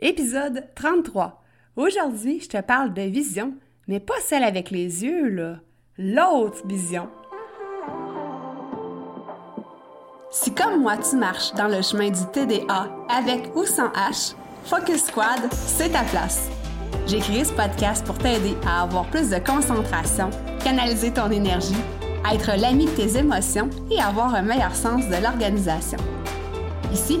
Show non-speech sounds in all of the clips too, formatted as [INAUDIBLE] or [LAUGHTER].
Épisode 33. Aujourd'hui, je te parle de vision, mais pas celle avec les yeux, là. L'autre vision. Si comme moi tu marches dans le chemin du TDA avec ou sans H, Focus Squad, c'est ta place. J'ai créé ce podcast pour t'aider à avoir plus de concentration, canaliser ton énergie, être l'ami de tes émotions et avoir un meilleur sens de l'organisation. Ici,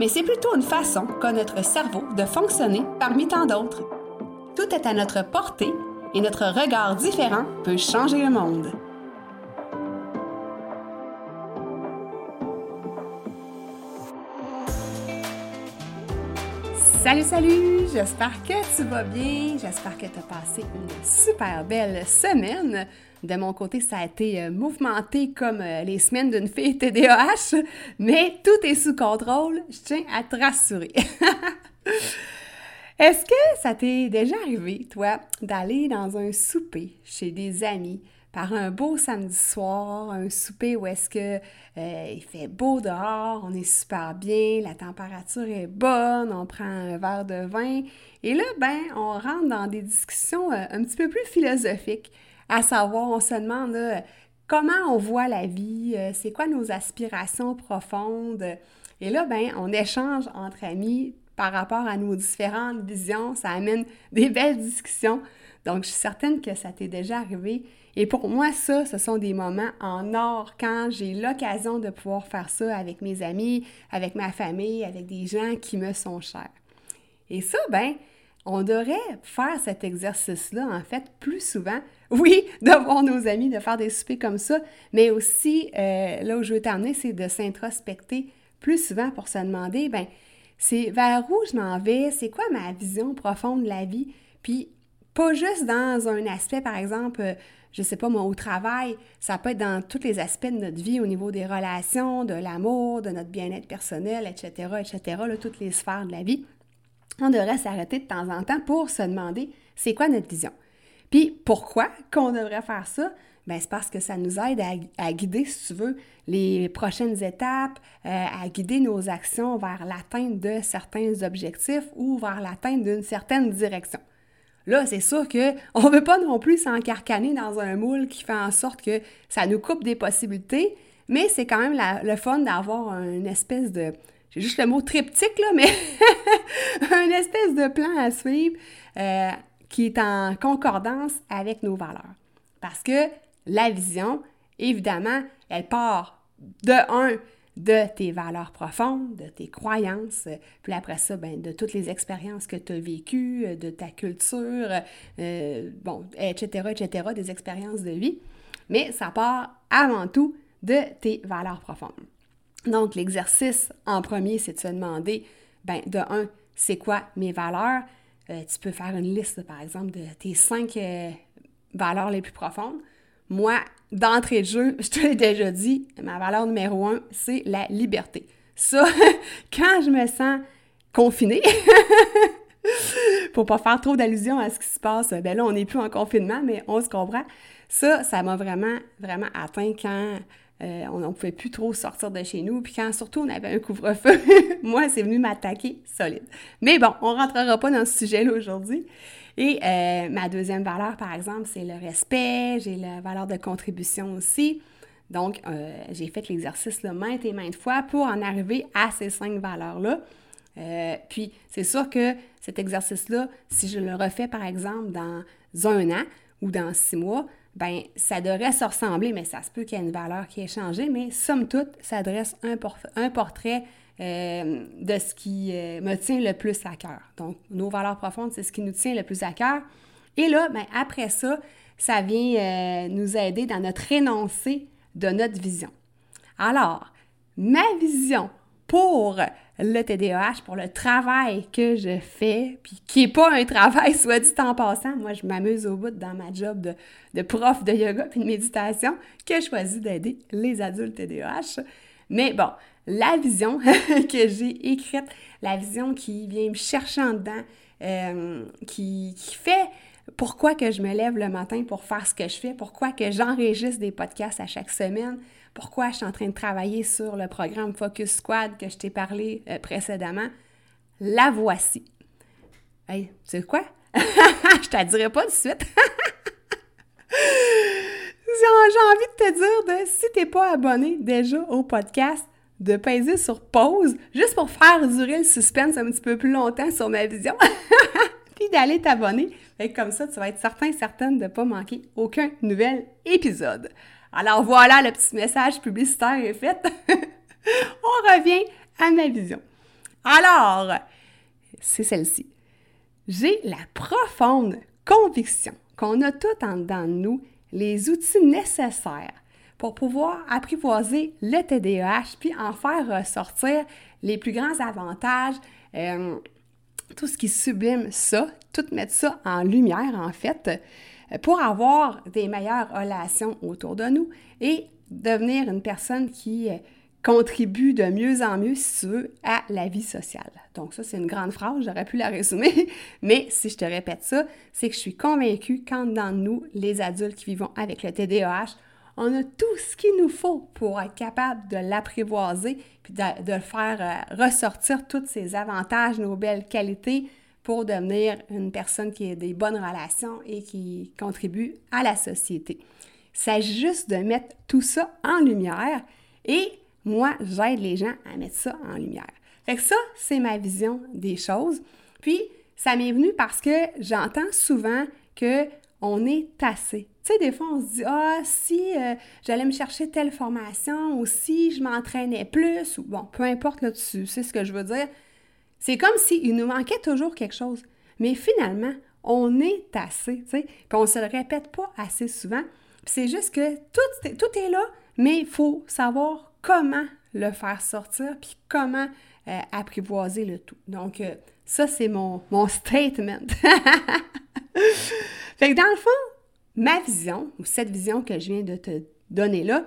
mais c'est plutôt une façon qu'a notre cerveau de fonctionner parmi tant d'autres. Tout est à notre portée et notre regard différent peut changer le monde. Salut, salut! J'espère que tu vas bien. J'espère que tu as passé une super belle semaine. De mon côté, ça a été euh, mouvementé comme euh, les semaines d'une fille TDAH, [LAUGHS] mais tout est sous contrôle. Je tiens à te rassurer. [LAUGHS] Est-ce que ça t'est déjà arrivé, toi, d'aller dans un souper chez des amis par un beau samedi soir, un souper où est-ce que euh, il fait beau dehors, on est super bien, la température est bonne, on prend un verre de vin et là ben on rentre dans des discussions un petit peu plus philosophiques, à savoir on se demande comment on voit la vie, euh, c'est quoi nos aspirations profondes? Et là ben on échange entre amis par rapport à nos différentes visions, ça amène [LAUGHS] des belles discussions. Donc, je suis certaine que ça t'est déjà arrivé. Et pour moi, ça, ce sont des moments en or quand j'ai l'occasion de pouvoir faire ça avec mes amis, avec ma famille, avec des gens qui me sont chers. Et ça, ben, on devrait faire cet exercice-là, en fait, plus souvent. Oui, [LAUGHS] de voir nos amis, de faire des soupers comme ça, mais aussi, euh, là où je veux t'emmener, c'est de s'introspecter plus souvent pour se demander, ben, c'est vers où je m'en vais, c'est quoi ma vision profonde de la vie, puis pas juste dans un aspect, par exemple, euh, je sais pas moi, au travail, ça peut être dans tous les aspects de notre vie, au niveau des relations, de l'amour, de notre bien-être personnel, etc., etc., toutes les sphères de la vie. On devrait s'arrêter de temps en temps pour se demander c'est quoi notre vision. Puis pourquoi qu'on devrait faire ça? Bien, c'est parce que ça nous aide à, guider, si tu veux, les prochaines étapes, euh, à guider nos actions vers l'atteinte de certains objectifs ou vers l'atteinte d'une certaine direction. Là, c'est sûr qu'on ne veut pas non plus s'encarcaner dans un moule qui fait en sorte que ça nous coupe des possibilités, mais c'est quand même le fun d'avoir une espèce de, j'ai juste le mot triptyque, là, mais [LAUGHS] un espèce de plan à suivre euh, qui est en concordance avec nos valeurs. Parce que la vision, évidemment, elle part de un, de tes valeurs profondes, de tes croyances, puis après ça, ben, de toutes les expériences que tu as vécues, de ta culture, euh, bon, etc., etc., des expériences de vie. Mais ça part avant tout de tes valeurs profondes. Donc, l'exercice en premier, c'est de se demander, ben, de un, c'est quoi mes valeurs? Euh, tu peux faire une liste, par exemple, de tes cinq euh, valeurs les plus profondes. Moi, d'entrée de jeu, [LAUGHS] je te l'ai déjà dit, ma valeur numéro un, c'est la liberté. Ça, [LAUGHS] quand je me sens confinée, [LAUGHS] pour pas faire trop d'allusion à ce qui se passe, ben là, on n'est plus en confinement, mais on se comprend. Ça, ça m'a vraiment, vraiment atteint quand euh, on ne pouvait plus trop sortir de chez nous, puis quand surtout on avait un couvre-feu, [LAUGHS] moi, c'est venu m'attaquer solide. Mais bon, on rentrera pas dans ce sujet-là aujourd'hui. Et euh, ma deuxième valeur, par exemple, c'est le respect, j'ai la valeur de contribution aussi. Donc, euh, j'ai fait l'exercice maintes et maintes fois pour en arriver à ces cinq valeurs-là. puis, c'est sûr que cet exercice-là, si je le refais, par exemple, dans un an ou dans six mois, ben ça devrait se ressembler, mais ça se peut qu'il y ait une valeur qui ait changé, mais somme toute, ça dresse un, un portrait euh, de ce qui euh, me tient le plus à cœur. Donc, nos valeurs profondes, c'est ce qui nous tient le plus à cœur. Et là, ben, après ça, ça vient euh, nous aider dans notre énoncé de notre vision. Alors, ma vision pour le TDAH, pour le travail que je fais, puis qui n'est pas un travail, [LAUGHS] soit dit en passant. Moi, je m'amuse au bout dans ma job de, de prof de yoga puis de méditation que je choisis d'aider les adultes TDAH. Mais bon, la vision [LAUGHS] que j'ai écrite, la vision qui vient me chercher en dedans, euh, qui, qui fait pourquoi que je me lève le matin pour faire ce que je fais, pourquoi que j'enregistre des podcasts à chaque semaine, pourquoi je suis en train de travailler sur le programme Focus Squad que je t'ai parlé euh, précédemment. La voici. Hey, tu sais quoi? [LAUGHS] je te dirai pas de suite. [LAUGHS] J'ai envie de te dire de si t'es pas abonné déjà au podcast, de peser sur pause juste pour faire durer le suspense un petit peu plus longtemps sur ma vision. [LAUGHS] D'aller t'abonner. Comme ça, tu vas être certain, certaine de ne pas manquer aucun nouvel épisode. Alors voilà, le petit message publicitaire est fait. [LAUGHS] On revient à ma vision. Alors, c'est celle-ci. J'ai la profonde conviction qu'on a tout en dedans de nous les outils nécessaires pour pouvoir apprivoiser le TDAH puis en faire ressortir les plus grands avantages, euh, tout ce qui sublime ça, tout mettre ça en lumière en fait, pour avoir des meilleures relations autour de nous et devenir une personne qui euh, contribue de mieux en mieux, si tu veux, à la vie sociale. Donc ça, c'est une grande phrase, j'aurais pu la résumer, [LAUGHS] mais si je te répète ça, c'est que je suis convaincue qu'en dans nous, les adultes qui vivons avec le TDAH, on a tout ce qu'il nous faut pour être capable de l'apprivoiser puis de, faire euh, ressortir tous ces avantages, nos belles qualités pour devenir une personne qui a des bonnes relations et qui contribue à la société. Il s'agit juste de mettre tout ça en lumière et moi, j'aide les gens à mettre ça en lumière. Fait que ça, c'est ma vision des choses. Puis, ça m'est venu parce que j'entends souvent que on est assez. Tu sais, des fois, on se dit, ah, si euh, j'allais me chercher telle formation ou si je m'entraînais plus, ou bon, peu importe là-dessus, c'est ce que je veux dire. C'est comme s'il nous manquait toujours quelque chose. Mais finalement, on est assez, tu sais, puis on se le répète pas assez souvent. c'est juste que tout, tout est là, mais il faut savoir comment le faire sortir, puis comment euh, apprivoiser le tout. Donc, euh, ça, c'est mon, mon [LAUGHS] statement. fait que dans le fond, ma vision, ou cette vision que je viens de te donner là,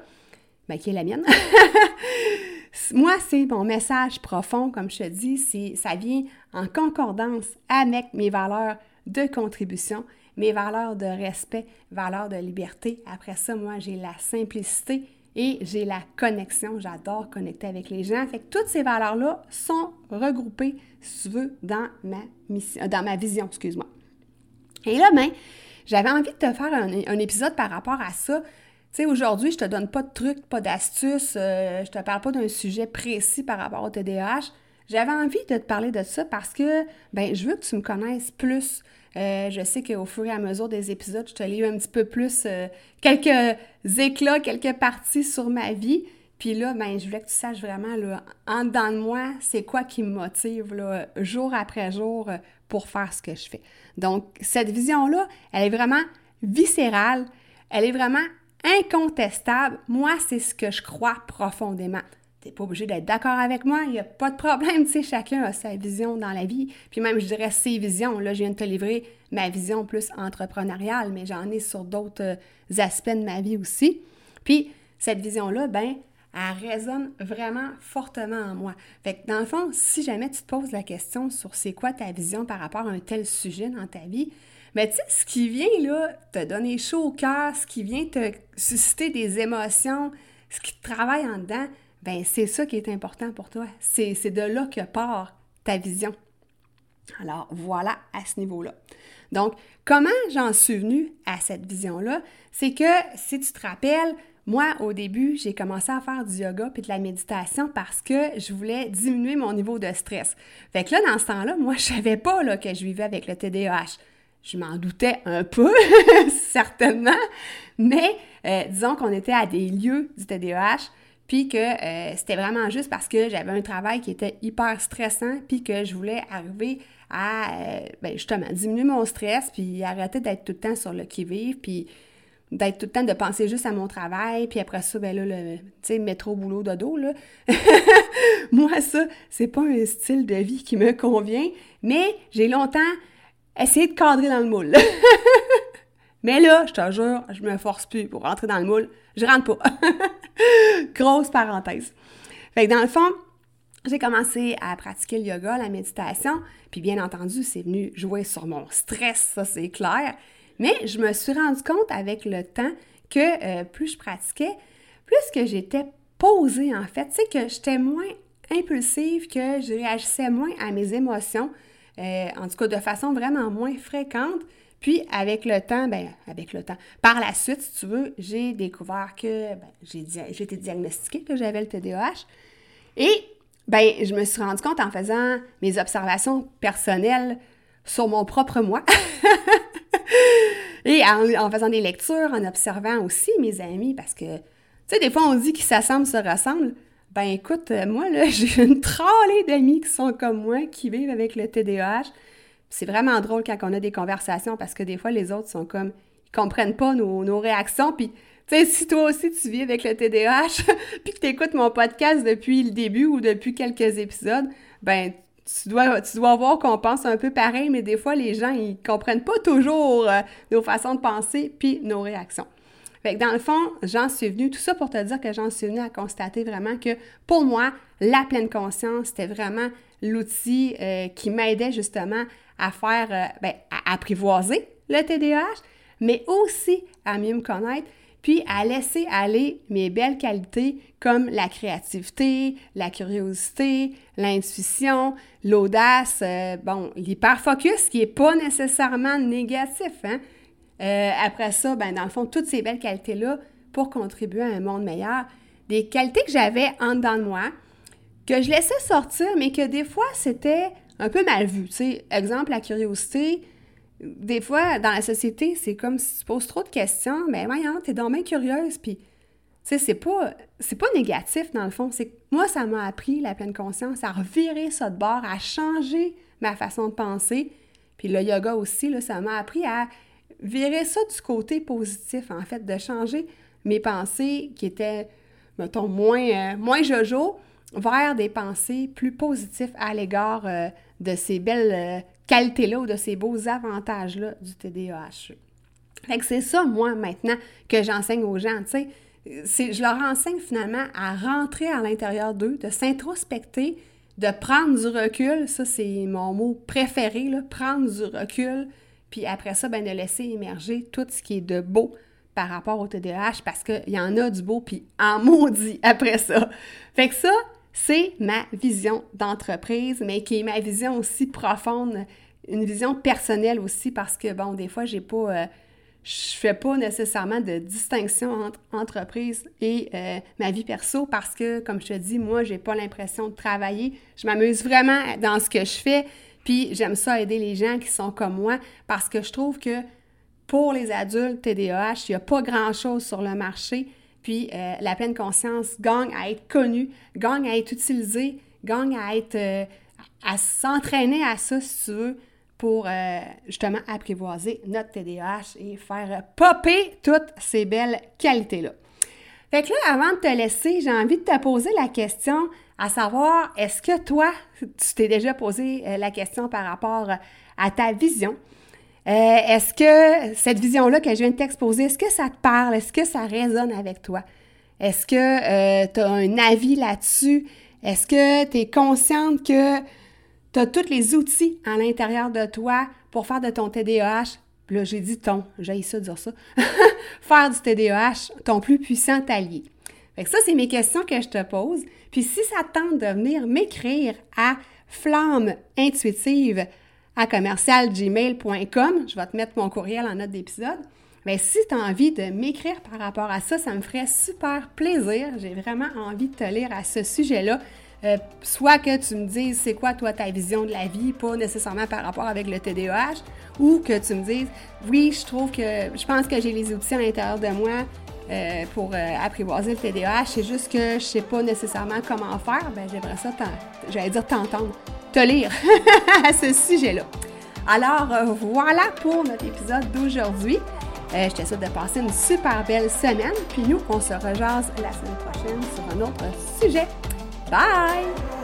ben, qui est la mienne, [LAUGHS] moi, c'est mon message profond, comme je te dis, ça vient en concordance avec mes valeurs de contribution, mes valeurs de respect, valeurs de liberté. Après ça, moi, j'ai la simplicité et j'ai la connexion. J'adore connecter avec les gens. Fait que toutes ces valeurs-là sont regroupées, si tu veux, dans ma mission, dans ma vision, excuse-moi. Et là, ben, j'avais envie de te faire un, épisode par rapport à ça. Tu sais, aujourd'hui, je te donne pas de trucs, pas d'astuces, euh, je te parle pas d'un sujet précis par rapport au TDAH. J'avais envie de te parler de ça parce que, ben, je veux que tu me connaisses plus. Euh, je sais qu'au fur et à mesure des épisodes, je te lis un petit peu plus euh, quelques éclats, quelques parties sur ma vie. Puis là, ben, je voulais que tu saches vraiment, là, en dedans de moi, c'est quoi qui me motive, là, jour après jour, pour faire ce que je fais. Donc, cette vision-là, elle est vraiment viscérale, elle est vraiment incontestable. Moi, c'est ce que je crois profondément. Tu n'es pas obligé d'être d'accord avec moi, il n'y a pas de problème, [LAUGHS] tu sais, chacun a sa vision dans la vie. Puis même, je dirais ses visions. Là, je viens de te livrer ma vision plus entrepreneuriale, mais j'en ai sur d'autres euh, aspects de ma vie aussi. Puis, cette vision-là, ben, elle résonne vraiment fortement en moi. Fait que dans le fond, si jamais tu te poses la question sur c'est quoi ta vision par rapport à un tel sujet dans ta vie, mais tu sais, ce qui vient là te donner chaud au cœur, ce qui vient te susciter des émotions, ce qui te travaille en dedans, ben c'est ça qui est important pour toi. C'est de là que part ta vision. Alors voilà à ce niveau-là. Donc, comment j'en suis venue à cette vision-là? C'est que si tu te rappelles, moi, au début, j'ai commencé à faire du yoga puis de la méditation parce que je voulais diminuer mon niveau de stress. Fait que là, dans ce temps-là, moi, [LAUGHS] je savais pas que je vivais avec le TDAH. Je m'en doutais un peu, [LAUGHS] certainement, mais euh, disons qu'on était à des lieux du TDAH puis que euh, c'était vraiment juste parce que j'avais un travail qui était hyper stressant, puis que je voulais arriver à, euh, ben, justement, diminuer mon stress, puis arrêter d'être tout le temps sur le qui-vive, puis d'être tout le temps de penser juste à mon travail, puis après ça, ben là, le, tu sais, métro, boulot, dodo, là. [LAUGHS] Moi, ça, c'est pas un style de vie qui me convient, mais j'ai longtemps essayé de cadrer dans le moule. [LAUGHS] mais là, je te jure, je me force plus pour rentrer dans le moule. Je rentre pas. [LAUGHS] Grosse parenthèse. Fait que dans le fond, j'ai commencé à pratiquer le yoga, la méditation, puis bien entendu, c'est venu jouer sur mon stress, ça c'est clair. Mais je me suis rendu compte avec le temps que euh, plus je pratiquais, plus que j'étais posée en fait, sais, que j'étais moins impulsive, que je réagissais moins à mes émotions, euh, en tout cas de façon vraiment moins fréquente. Puis avec le temps, ben avec le temps, par la suite, si tu veux, j'ai découvert que ben, j'ai été diagnostiquée que j'avais le TDAH. Et ben je me suis rendu compte en faisant mes observations personnelles sur mon propre moi. [LAUGHS] [LAUGHS] Et en, faisant des lectures, en observant aussi mes amis, parce que, tu sais, des fois, on dit qu'ils s'assemblent, se ressemblent. Ben écoute, euh, moi, là, [LAUGHS] j'ai une trollée d'amis qui sont comme moi, qui vivent avec le TDAH. C'est vraiment drôle quand on a des conversations parce que des fois, les autres sont comme, ils comprennent pas nos, nos réactions. Puis, tu sais, si toi aussi tu vis avec le TDAH, [LAUGHS] puis que tu écoutes mon podcast depuis le début ou depuis quelques épisodes, ben tu dois, tu dois voir qu'on pense un peu pareil, mais des fois, les gens, ils comprennent pas toujours euh, nos façons de penser puis nos réactions. Fait que dans le fond, j'en suis venue, tout ça pour te dire que j'en suis venue à constater vraiment que pour moi, la pleine conscience, c'était vraiment l'outil euh, qui m'aidait justement à faire, euh, ben, à apprivoiser le TDAH, mais aussi à mieux me connaître, puis à laisser aller mes belles qualités comme la créativité, la curiosité, l'intuition, l'audace, euh, bon, l'hyperfocus qui n'est pas nécessairement négatif. Hein? Euh, après ça, ben, dans le fond, toutes ces belles qualités-là pour contribuer à un monde meilleur, des qualités que j'avais en dedans de moi, que je laissais sortir, mais que des fois, c'était un peu mal vu. Sais, exemple, la curiosité, des fois, dans la société, c'est comme si tu poses trop de questions, mais voyons, t'es donc bien curieuse, puis, tu sais, c'est pas, c'est pas négatif, dans le fond. C'est moi, ça m'a appris, la pleine conscience, à revirer ça de bord, à changer ma façon de penser. Puis le yoga aussi, là, ça m'a appris à virer ça du côté positif, en fait, de changer mes pensées qui étaient, mettons, moins, euh, moins jojo, vers des pensées plus positives à l'égard euh, de ces belles euh, qualités-là ou de ces beaux avantages-là du TDAH. Fait que c'est ça, moi, maintenant, que j'enseigne aux gens, tu sais. Je leur enseigne finalement à rentrer à l'intérieur d'eux, de s'introspecter, de prendre du recul. Ça, c'est mon mot préféré, là, prendre du recul. Puis après ça, ben, de laisser émerger tout ce qui est de beau par rapport au TDAH parce qu'il y en a du beau, puis en maudit après ça. Fait que ça, c'est ma vision d'entreprise, mais qui est ma vision aussi profonde, une vision personnelle aussi, parce que, bon, des fois, j'ai pas... Euh, je fais pas nécessairement de distinction entre entreprise et euh, ma vie perso parce que, comme je te dis, moi, j'ai pas l'impression de travailler. Je m'amuse vraiment dans ce que je fais, puis j'aime ça aider les gens qui sont comme moi parce que je trouve que pour les adultes TDAH, il n'y a pas grand-chose sur le marché puis euh, la pleine conscience gagne à être connue, gagne à être utilisée, gagne à être euh, à s'entraîner à ça, si tu veux, pour euh, justement apprivoiser notre TDAH et faire popper toutes ces belles qualités-là. Fait que là, avant de te laisser, j'ai envie de te poser la question à savoir, est-ce que toi, tu t'es déjà posé la question par rapport à ta vision? Euh, est-ce que cette vision-là que je viens de t'exposer, est-ce que ça te parle? Est-ce que ça résonne avec toi? Est-ce que euh, tu as un avis là-dessus? Est-ce que tu es consciente que tu as tous les outils à l'intérieur de toi pour faire de ton TDAH, là j'ai dit ton, j'ai ça dire ça, [LAUGHS] faire du TDAH ton plus puissant allié? Fait que ça, c'est mes questions que je te pose. Puis si ça tente de venir m'écrire à flamme intuitive à commercialgmail.com. Je vais te mettre mon courriel en note d'épisode. Mais si tu as envie de m'écrire par rapport à ça, ça me ferait super plaisir. J'ai vraiment envie de te lire à ce sujet-là. Euh, soit que tu me dises c'est quoi toi ta vision de la vie, pas nécessairement par rapport avec le TDAH, ou que tu me dises oui, je trouve que je pense que j'ai les outils à l'intérieur de moi euh, pour euh, apprivoiser le TDAH, c'est juste que je sais pas nécessairement comment faire. Ben j'aimerais ça, j'allais dire t'entendre te lire [LAUGHS] à ce sujet-là. Alors euh, voilà pour notre épisode d'aujourd'hui. Euh, je te souhaite de passer une super belle semaine. Puis nous, on se rejase la semaine prochaine sur un autre sujet. Bye!